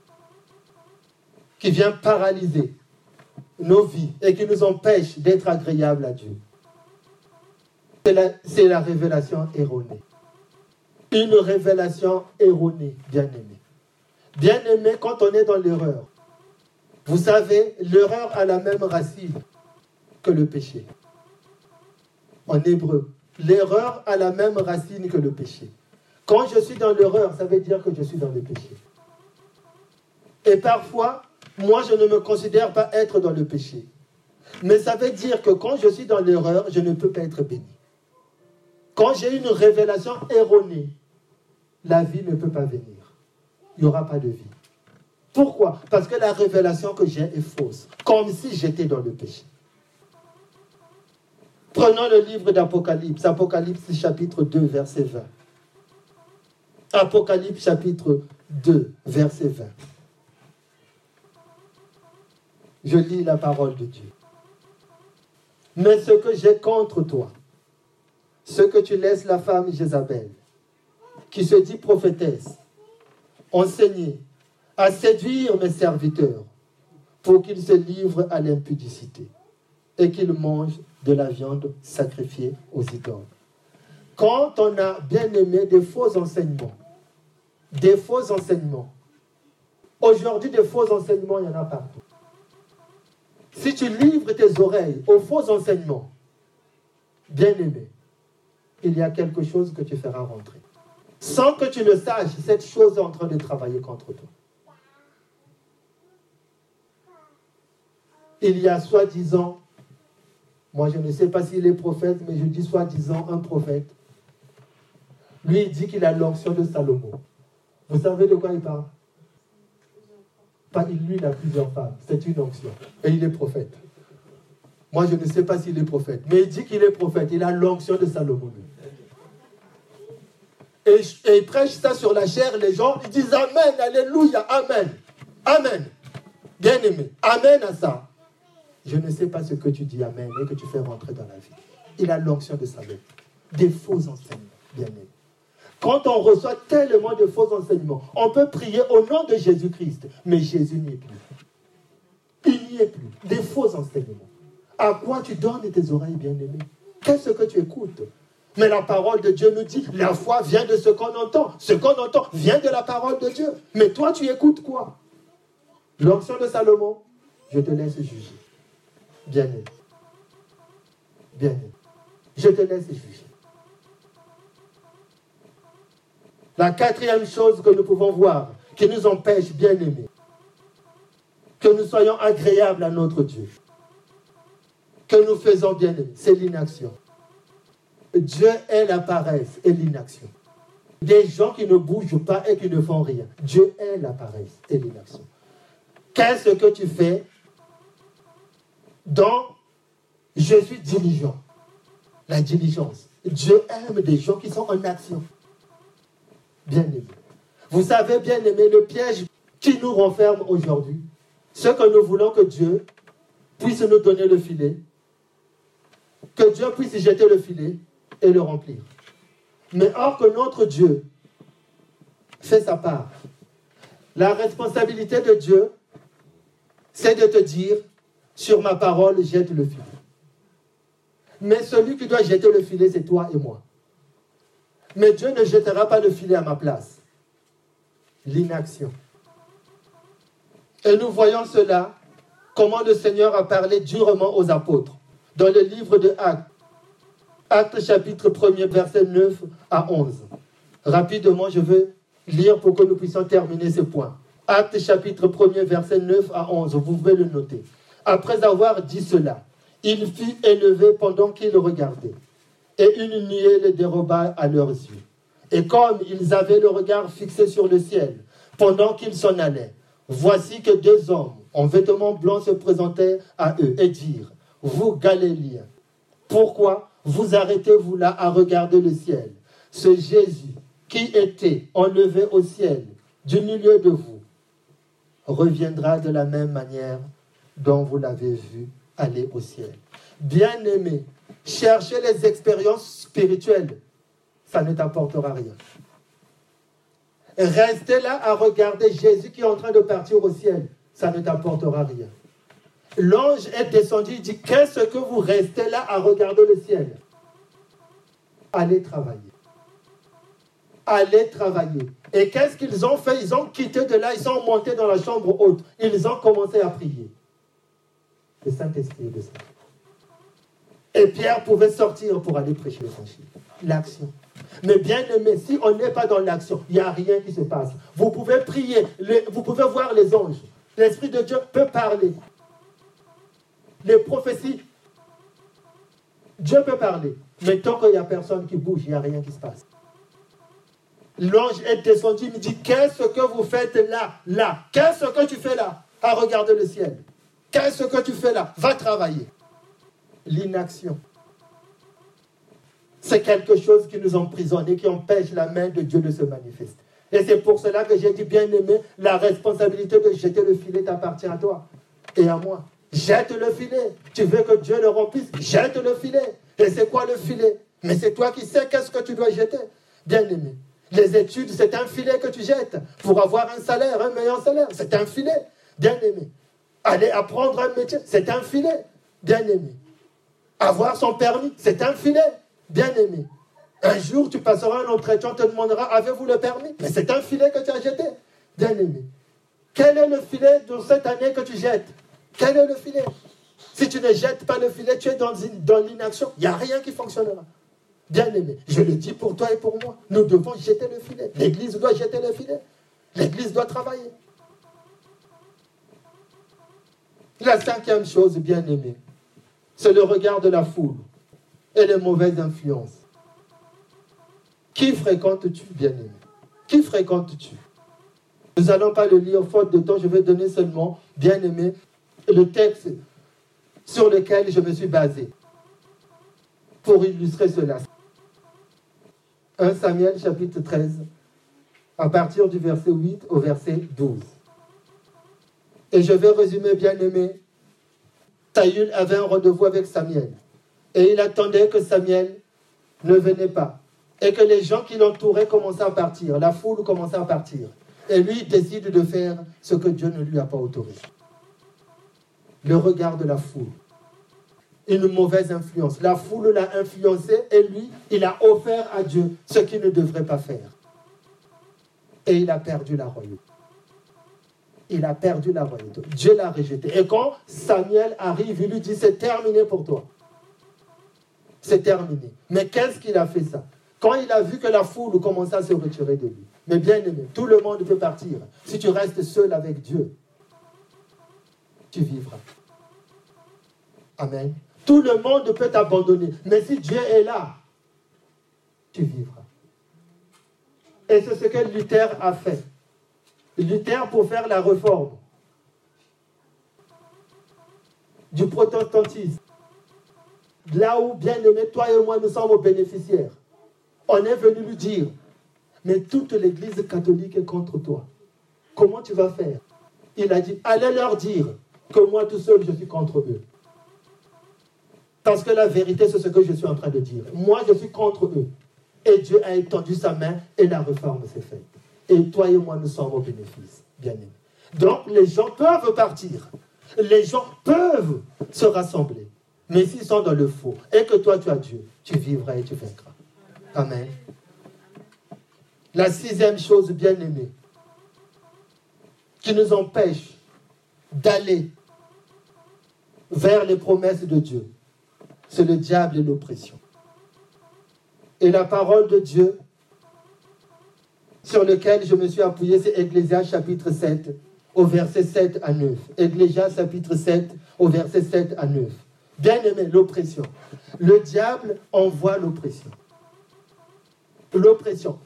qui vient paralyser nos vies et qui nous empêche d'être agréables à Dieu. C'est la, révélation erronée. Une révélation erronée, bien-aimé. Bien-aimé, quand on est dans l'erreur, vous savez, l'erreur a la même racine que le péché. En hébreu, l'erreur a la même racine que le péché. Quand je suis dans l'erreur, ça veut dire que je suis dans le péché. Et parfois, moi, je ne me considère pas être dans le péché. Mais ça veut dire que quand je suis dans l'erreur, je ne peux pas être béni. Quand j'ai une révélation erronée, la vie ne peut pas venir. Il n'y aura pas de vie. Pourquoi? Parce que la révélation que j'ai est fausse, comme si j'étais dans le péché. Prenons le livre d'Apocalypse, Apocalypse chapitre 2, verset 20. Apocalypse chapitre 2, verset 20. Je lis la parole de Dieu. Mais ce que j'ai contre toi, ce que tu laisses la femme Jézabel, qui se dit prophétesse, enseigner, à séduire mes serviteurs pour qu'ils se livrent à l'impudicité et qu'ils mangent de la viande sacrifiée aux idoles. Quand on a bien aimé des faux enseignements, des faux enseignements, aujourd'hui des faux enseignements, il y en a partout. Si tu livres tes oreilles aux faux enseignements, bien aimé, il y a quelque chose que tu feras rentrer. Sans que tu le saches, cette chose est en train de travailler contre toi. Il y a soi-disant, moi je ne sais pas s'il est prophète, mais je dis soi-disant un prophète. Lui, il dit qu'il a l'onction de Salomon. Vous savez de quoi il parle? Pas lui, il a plusieurs femmes. C'est une onction. Et il est prophète. Moi, je ne sais pas s'il est prophète. Mais il dit qu'il est prophète. Il a l'onction de Salomon. Et, il prêche ça sur la chair. Les gens, ils disent Amen, Alléluia, Amen. Amen. Bien aimé. Amen à ça. Je ne sais pas ce que tu dis Amen et que tu fais rentrer dans la vie. Il a l'onction de Salomon. Des faux enseignements, bien aimé. Quand on reçoit tellement de faux enseignements, on peut prier au nom de Jésus-Christ, mais Jésus n'y est plus. Il n'y est plus. Des faux enseignements. À quoi tu donnes tes oreilles, bien-aimées Qu'est-ce que tu écoutes? Mais la parole de Dieu nous dit, la foi vient de ce qu'on entend. Ce qu'on entend vient de la parole de Dieu. Mais toi, tu écoutes quoi? L'onction de Salomon, je te laisse juger. Bien-aimé. Bien-aimé. Je te laisse juger. La quatrième chose que nous pouvons voir, qui nous empêche, bien aimés, que nous soyons agréables à notre Dieu, que nous faisons bien c'est l'inaction. Dieu est la paresse et l'inaction. Des gens qui ne bougent pas et qui ne font rien. Dieu est la paresse et l'inaction. Qu'est-ce que tu fais dans je suis diligent La diligence. Dieu aime des gens qui sont en action bien-aimé. Vous savez, bien-aimé, le piège qui nous renferme aujourd'hui, ce que nous voulons que Dieu puisse nous donner le filet, que Dieu puisse jeter le filet et le remplir. Mais or que notre Dieu fait sa part. La responsabilité de Dieu, c'est de te dire, sur ma parole, jette le filet. Mais celui qui doit jeter le filet, c'est toi et moi. Mais Dieu ne jettera pas le filet à ma place. L'inaction. Et nous voyons cela, comment le Seigneur a parlé durement aux apôtres. Dans le livre de Actes, Actes chapitre 1er, verset 9 à 11. Rapidement, je veux lire pour que nous puissions terminer ce point. Actes chapitre 1er, verset 9 à 11. Vous pouvez le noter. Après avoir dit cela, il fut élevé pendant qu'il regardait et une nuée les déroba à leurs yeux. Et comme ils avaient le regard fixé sur le ciel, pendant qu'ils s'en allaient, voici que deux hommes en vêtements blancs se présentaient à eux et dirent, Vous Galiléens, pourquoi vous arrêtez-vous là à regarder le ciel? Ce Jésus qui était enlevé au ciel du milieu de vous reviendra de la même manière dont vous l'avez vu aller au ciel. Bien-aimés, chercher les expériences spirituelles, ça ne t'apportera rien. Rester là à regarder Jésus qui est en train de partir au ciel, ça ne t'apportera rien. L'ange est descendu, il dit, qu'est-ce que vous restez là à regarder le ciel? Allez travailler. Allez travailler. Et qu'est-ce qu'ils ont fait? Ils ont quitté de là, ils sont montés dans la chambre haute. Ils ont commencé à prier. Le Saint-Esprit est descendu. Et Pierre pouvait sortir pour aller prêcher. L'action. Mais bien aimé, si on n'est pas dans l'action, il n'y a rien qui se passe. Vous pouvez prier, vous pouvez voir les anges. L'Esprit de Dieu peut parler. Les prophéties, Dieu peut parler. Mais tant qu'il n'y a personne qui bouge, il n'y a rien qui se passe. L'ange est descendu, il me dit, qu'est-ce que vous faites là, là Qu'est-ce que tu fais là? À regarder le ciel. Qu'est-ce que tu fais là? Va travailler l'inaction. C'est quelque chose qui nous emprisonne et qui empêche la main de Dieu de se manifester. Et c'est pour cela que j'ai dit, bien aimé, la responsabilité de jeter le filet t'appartient à toi et à moi. Jette le filet. Tu veux que Dieu le remplisse? Jette le filet. Et c'est quoi le filet? Mais c'est toi qui sais qu'est-ce que tu dois jeter. Bien-aimé. Les études, c'est un filet que tu jettes pour avoir un salaire, un meilleur salaire. C'est un filet. Bien-aimé. Aller apprendre un métier, c'est un filet. Bien-aimé. Avoir son permis, c'est un filet. Bien-aimé. Un jour, tu passeras un entretien, on te demandera Avez-vous le permis? Mais c'est un filet que tu as jeté. Bien-aimé. Quel est le filet de cette année que tu jettes? Quel est le filet? Si tu ne jettes pas le filet, tu es dans, dans l'inaction. Il n'y a rien qui fonctionnera. Bien-aimé, je le dis pour toi et pour moi. Nous devons jeter le filet. L'Église doit jeter le filet. L'Église doit travailler. La cinquième chose, bien-aimé, c'est le regard de la foule et les mauvaises influences. Qui fréquentes-tu, bien-aimé? Qui fréquentes-tu? Nous n'allons pas le lire faute de temps, je vais donner seulement, bien-aimé, le texte sur lequel je me suis basé pour illustrer cela. 1 Samuel chapitre 13, à partir du verset 8 au verset 12. Et je vais résumer, bien-aimé. Saül avait un rendez-vous avec Samuel. Et il attendait que Samuel ne venait pas et que les gens qui l'entouraient commençaient à partir, la foule commençait à partir. Et lui, il décide de faire ce que Dieu ne lui a pas autorisé. Le regard de la foule. Une mauvaise influence. La foule l'a influencé et lui, il a offert à Dieu ce qu'il ne devrait pas faire. Et il a perdu la royauté. Il a perdu la royauté. Dieu l'a rejeté. Et quand Samuel arrive, il lui dit, c'est terminé pour toi. C'est terminé. Mais qu'est-ce qu'il a fait ça? Quand il a vu que la foule commençait à se retirer de lui. Mais bien aimé, tout le monde peut partir. Si tu restes seul avec Dieu, tu vivras. Amen. Tout le monde peut t'abandonner. Mais si Dieu est là, tu vivras. Et c'est ce que Luther a fait. Luther, pour faire la réforme du protestantisme, là où, bien aimé, toi et moi, nous sommes aux bénéficiaires on est venu lui dire, mais toute l'église catholique est contre toi. Comment tu vas faire? Il a dit, allez leur dire que moi tout seul, je suis contre eux. Parce que la vérité, c'est ce que je suis en train de dire. Moi, je suis contre eux. Et Dieu a étendu sa main et la réforme s'est faite. Et toi et moi, nous sommes au bénéfice, bien aimé. Donc, les gens peuvent partir. Les gens peuvent se rassembler. Mais s'ils sont dans le faux et que toi, tu as Dieu, tu vivras et tu vaincras. Amen. La sixième chose bien aimée qui nous empêche d'aller vers les promesses de Dieu, c'est le diable et l'oppression. Et la parole de Dieu sur lequel je me suis appuyé, c'est Ecclésias chapitre 7, au verset 7 à 9. Ecclésias chapitre 7, au verset 7 à 9. Bien aimé, l'oppression. Le diable envoie l'oppression l'oppression.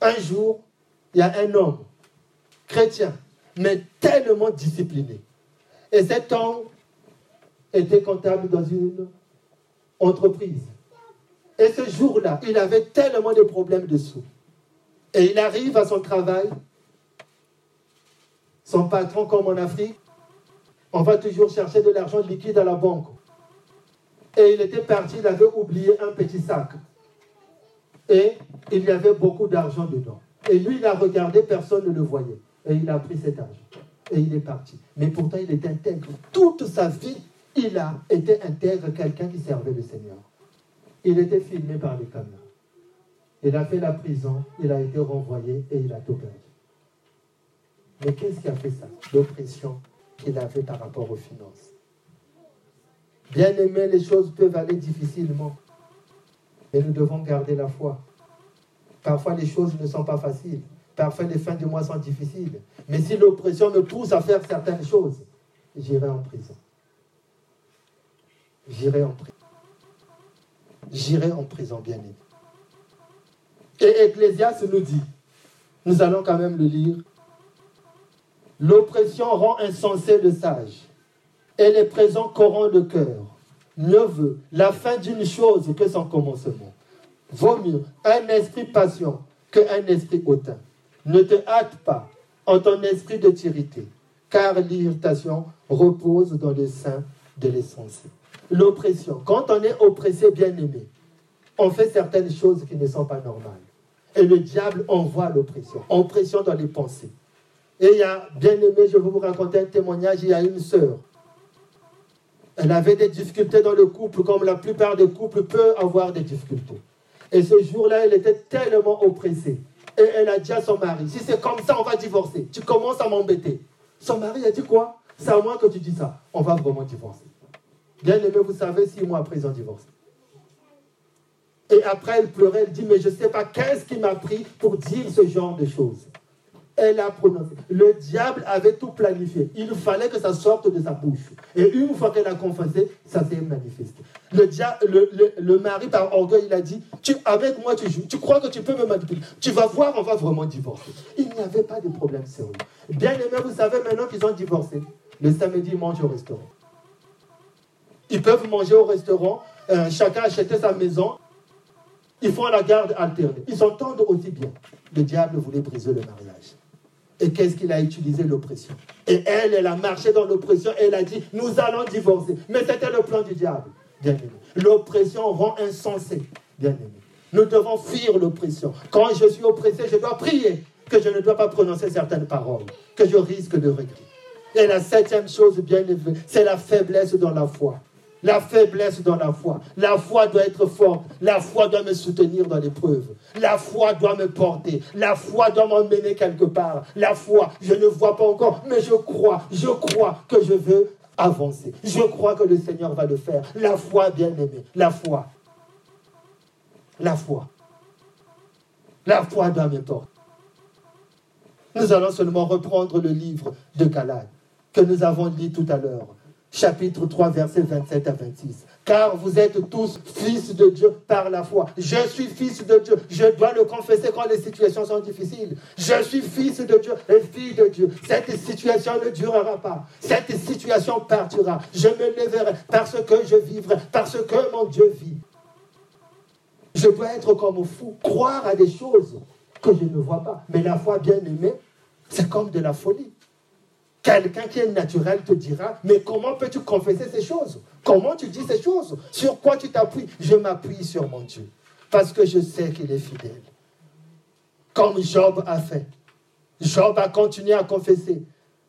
Un jour, il y a un homme chrétien, mais tellement discipliné. Et cet homme était comptable dans une entreprise. Et ce jour-là, il avait tellement de problèmes de sous. Et il arrive à son travail. Son patron, comme en Afrique, on va toujours chercher de l'argent liquide à la banque. Et il était parti, il avait oublié un petit sac. Et il y avait beaucoup d'argent dedans. Et lui, il a regardé, personne ne le voyait. Et il a pris cet argent. Et il est parti. Mais pourtant, il était intègre. Toute sa vie, il a été intègre, quelqu'un qui servait le Seigneur. Il était filmé par les caméras. Il a fait la prison, il a été renvoyé et il a tout perdu. Mais qu'est-ce qui a fait ça? L'oppression qu'il avait par rapport aux finances. Bien aimé, les choses peuvent aller difficilement. Mais nous devons garder la foi. Parfois, les choses ne sont pas faciles. Parfois, les fins du mois sont difficiles. Mais si l'oppression me pousse à faire certaines choses, j'irai en prison. J'irai en prison. J'irai en prison, bien aimé. Et Ecclésias nous dit, nous allons quand même le lire, l'oppression rend insensé le sage et les présents corrompent le cœur. Mieux veut la fin d'une chose que son commencement. Vaut mieux un esprit patient qu'un esprit hautain. Ne te hâte pas en ton esprit de tirité, car l'irritation repose dans le sein de l'essence. L'oppression. Quand on est oppressé, bien aimé, on fait certaines choses qui ne sont pas normales. Et le diable envoie l'oppression. Oppression dans les pensées. Et il y a, bien aimé, je vais vous raconter un témoignage, il y a une sœur. Elle avait des difficultés dans le couple, comme la plupart des couples peuvent avoir des difficultés. Et ce jour-là, elle était tellement oppressée. Et elle a dit à son mari, si c'est comme ça, on va divorcer. Tu commences à m'embêter. Son mari a dit quoi? C'est à moi que tu dis ça. On va vraiment divorcer. Bien aimé, vous savez, six mois après, ils ont divorcé. Et après, elle pleurait, elle dit, mais je ne sais pas qu'est-ce qui m'a pris pour dire ce genre de choses? Elle a prononcé. Le diable avait tout planifié. Il fallait que ça sorte de sa bouche. Et une fois qu'elle a confessé, ça s'est manifesté. Le, le, le, mari, par orgueil, il a dit tu, Avec moi, tu joues. Tu crois que tu peux me manipuler. Tu vas voir, on va vraiment divorcer. Il n'y avait pas de problème sérieux. Bien aimé, vous savez maintenant qu'ils ont divorcé. Le samedi, ils mangent au restaurant. Ils peuvent manger au restaurant. Euh, chacun acheter sa maison. Ils font la garde alternée. Ils s'entendent aussi bien. Le diable voulait briser le mariage. Et qu'est-ce qu'il a utilisé L'oppression? Et elle, elle a marché dans l'oppression et elle a dit, nous allons divorcer. Mais c'était le plan du diable, bien aimé. L'oppression rend insensé, bien aimé. Nous devons fuir l'oppression. Quand je suis oppressé, je dois prier que je ne dois pas prononcer certaines paroles, que je risque de regret. Et la septième chose, bien aimée, c'est la faiblesse dans la foi la faiblesse dans la foi. La foi doit être forte. La foi doit me soutenir dans l'épreuve. La foi doit me porter. La foi doit m'emmener quelque part. La foi, je ne vois pas encore, mais je crois, je crois que je veux avancer. Je crois que le Seigneur va le faire. La foi, bien aimée, la foi. La foi. La foi doit me porter. Nous allons seulement reprendre le livre de Galate que nous avons lu tout à l'heure chapitre 3, versets 27 à 26. Car vous êtes tous fils de Dieu par la foi. Je suis fils de Dieu. Je dois le confesser quand les situations sont difficiles. Je suis fils de Dieu et fille de Dieu. Cette situation ne durera pas. Cette situation partira. Je me lèverai parce que je vivrai, parce que mon Dieu vit. Je dois être comme fou, croire à des choses que je ne vois pas. Mais la foi bien aimée, c'est comme de la folie. Quelqu'un qui est naturel te dira, mais comment peux-tu confesser ces choses? Comment tu dis ces choses? Sur quoi tu t'appuies? Je m'appuie sur mon Dieu, parce que je sais qu'il est fidèle. Comme Job a fait. Job a continué à confesser.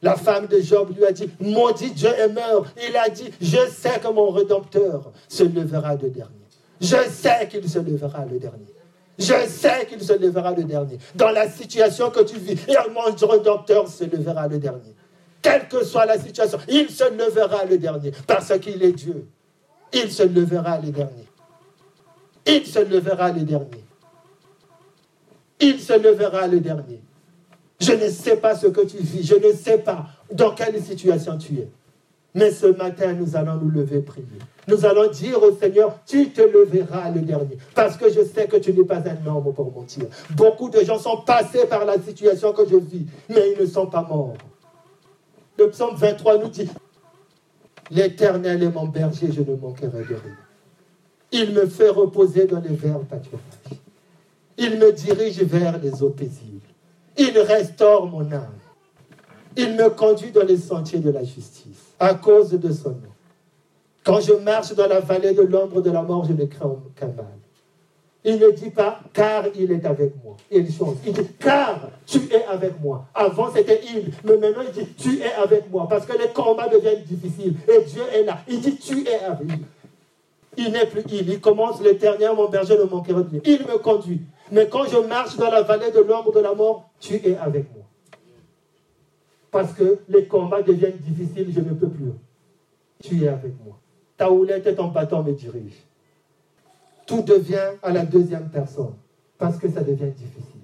La femme de Job lui a dit, maudit Dieu est mort. Il a dit, je sais que mon Rédempteur se levera le dernier. Je sais qu'il se levera le dernier. Je sais qu'il se levera le dernier. Dans la situation que tu vis, et mon Rédempteur se levera le dernier quelle que soit la situation, il se levera le dernier, parce qu'il est Dieu. Il se levera le dernier. Il se levera le dernier. Il se levera le dernier. Je ne sais pas ce que tu vis, je ne sais pas dans quelle situation tu es. Mais ce matin, nous allons nous lever prier. Nous allons dire au Seigneur, tu te leveras le dernier. Parce que je sais que tu n'es pas un homme pour mentir. Beaucoup de gens sont passés par la situation que je vis, mais ils ne sont pas morts. Le psaume 23 nous dit L'Éternel est mon berger, je ne manquerai de rien. Il me fait reposer dans les verts pâturages. Il me dirige vers les eaux paisibles. Il restaure mon âme. Il me conduit dans les sentiers de la justice à cause de son nom. Quand je marche dans la vallée de l'ombre de la mort, je ne crains aucun mal. Il ne dit pas car il est avec moi. Il change. Il dit car tu es avec moi. Avant c'était il, mais maintenant il dit tu es avec moi. Parce que les combats deviennent difficiles. Et Dieu est là. Il dit tu es avec moi. Il n'est plus il. Il commence l'éternel, mon berger ne manquera de Il me conduit. Mais quand je marche dans la vallée de l'ombre de la mort, tu es avec moi. Parce que les combats deviennent difficiles, je ne peux plus. Tu es avec moi. Ta houlette et ton bâton me dirigent tout devient à la deuxième personne parce que ça devient difficile.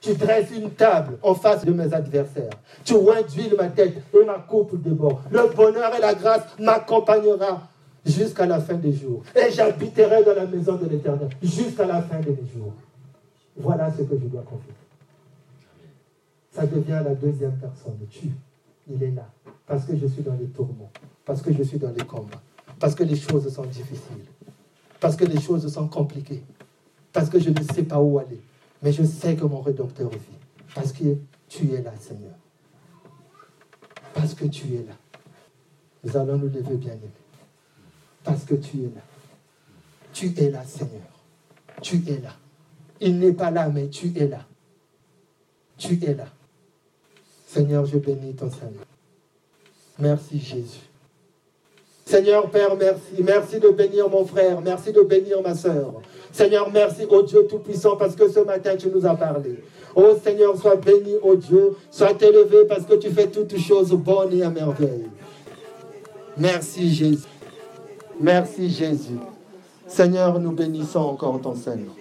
Tu dresses une table en face de mes adversaires. Tu induis ma tête et ma coupe de bord. Le bonheur et la grâce m'accompagnera jusqu'à la fin des jours. Et j'habiterai dans la maison de l'Éternel jusqu'à la fin des jours. Voilà ce que je dois confier. Ça devient la deuxième personne. Tu, il est là. Parce que je suis dans les tourments. Parce que je suis dans les combats. Parce que les choses sont difficiles. Parce que les choses sont compliquées. Parce que je ne sais pas où aller. Mais je sais que mon Rédempteur vit. Parce que tu es là, Seigneur. Parce que tu es là. Nous allons nous lever, bien aimés. Parce que tu es là. Tu es là, Seigneur. Tu es là. Il n'est pas là, mais tu es là. Tu es là. Seigneur, je bénis ton Seigneur. Merci Jésus. Seigneur Père, merci. Merci de bénir mon frère. Merci de bénir ma soeur. Seigneur, merci au Dieu Tout-Puissant parce que ce matin tu nous as parlé. Oh Seigneur, sois béni, oh Dieu. Sois élevé parce que tu fais toutes choses bonnes et à merveille. Merci Jésus. Merci Jésus. Seigneur, nous bénissons encore ton Seigneur.